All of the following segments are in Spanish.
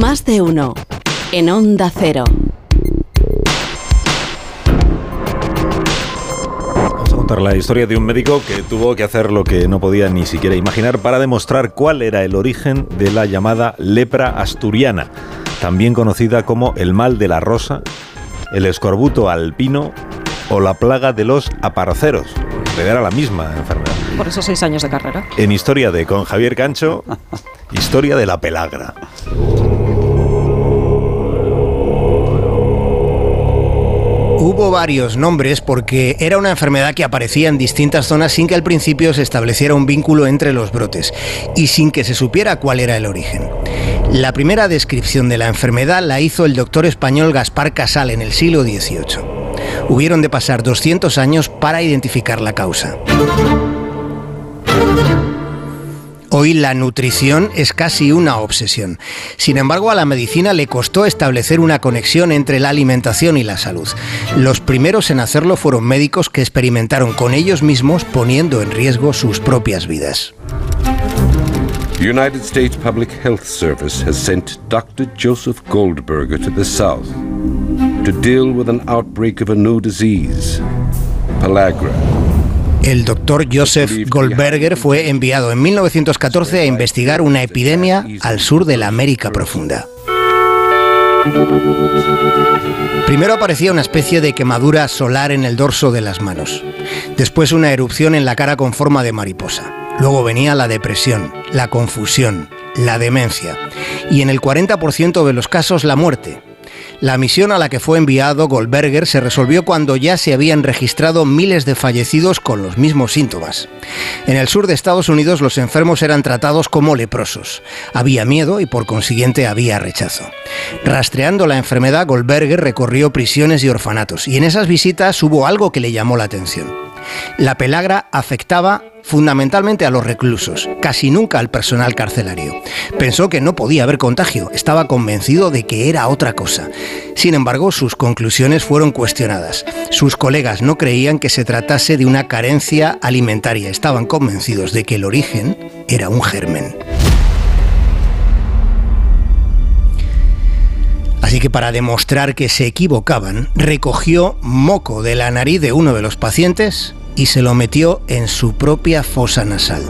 Más de uno. En Onda Cero. Vamos a contar la historia de un médico que tuvo que hacer lo que no podía ni siquiera imaginar para demostrar cuál era el origen de la llamada lepra asturiana, también conocida como el mal de la rosa, el escorbuto alpino o la plaga de los aparceros. Era la misma enfermedad. Por esos seis años de carrera. En Historia de con Javier Cancho, Historia de la pelagra. Varios nombres porque era una enfermedad que aparecía en distintas zonas sin que al principio se estableciera un vínculo entre los brotes y sin que se supiera cuál era el origen. La primera descripción de la enfermedad la hizo el doctor español Gaspar Casal en el siglo XVIII. Hubieron de pasar 200 años para identificar la causa. Hoy la nutrición es casi una obsesión. Sin embargo, a la medicina le costó establecer una conexión entre la alimentación y la salud. Los primeros en hacerlo fueron médicos que experimentaron con ellos mismos poniendo en riesgo sus propias vidas. United States Public Health Service has sent Dr. Joseph Goldberger to the south to deal with an outbreak of a new disease, pellagra. El doctor Joseph Goldberger fue enviado en 1914 a investigar una epidemia al sur de la América profunda. Primero aparecía una especie de quemadura solar en el dorso de las manos. Después una erupción en la cara con forma de mariposa. Luego venía la depresión, la confusión, la demencia. Y en el 40% de los casos la muerte. La misión a la que fue enviado Goldberger se resolvió cuando ya se habían registrado miles de fallecidos con los mismos síntomas. En el sur de Estados Unidos los enfermos eran tratados como leprosos. Había miedo y por consiguiente había rechazo. Rastreando la enfermedad, Goldberger recorrió prisiones y orfanatos y en esas visitas hubo algo que le llamó la atención. La pelagra afectaba fundamentalmente a los reclusos, casi nunca al personal carcelario. Pensó que no podía haber contagio, estaba convencido de que era otra cosa. Sin embargo, sus conclusiones fueron cuestionadas. Sus colegas no creían que se tratase de una carencia alimentaria, estaban convencidos de que el origen era un germen. Así que para demostrar que se equivocaban, recogió moco de la nariz de uno de los pacientes y se lo metió en su propia fosa nasal.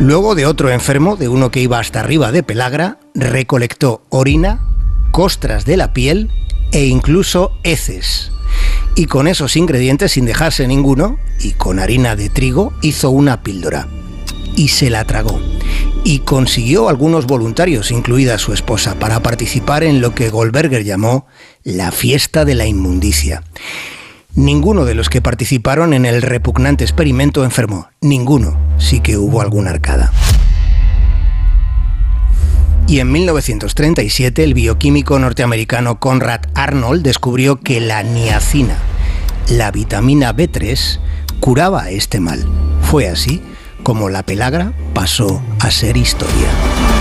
Luego de otro enfermo, de uno que iba hasta arriba de pelagra, recolectó orina, costras de la piel e incluso heces. Y con esos ingredientes, sin dejarse ninguno, y con harina de trigo, hizo una píldora. Y se la tragó. Y consiguió algunos voluntarios, incluida su esposa, para participar en lo que Goldberger llamó la fiesta de la inmundicia. Ninguno de los que participaron en el repugnante experimento enfermó. Ninguno. Sí que hubo alguna arcada. Y en 1937 el bioquímico norteamericano Conrad Arnold descubrió que la niacina, la vitamina B3, curaba este mal. Fue así como la pelagra pasó a ser historia.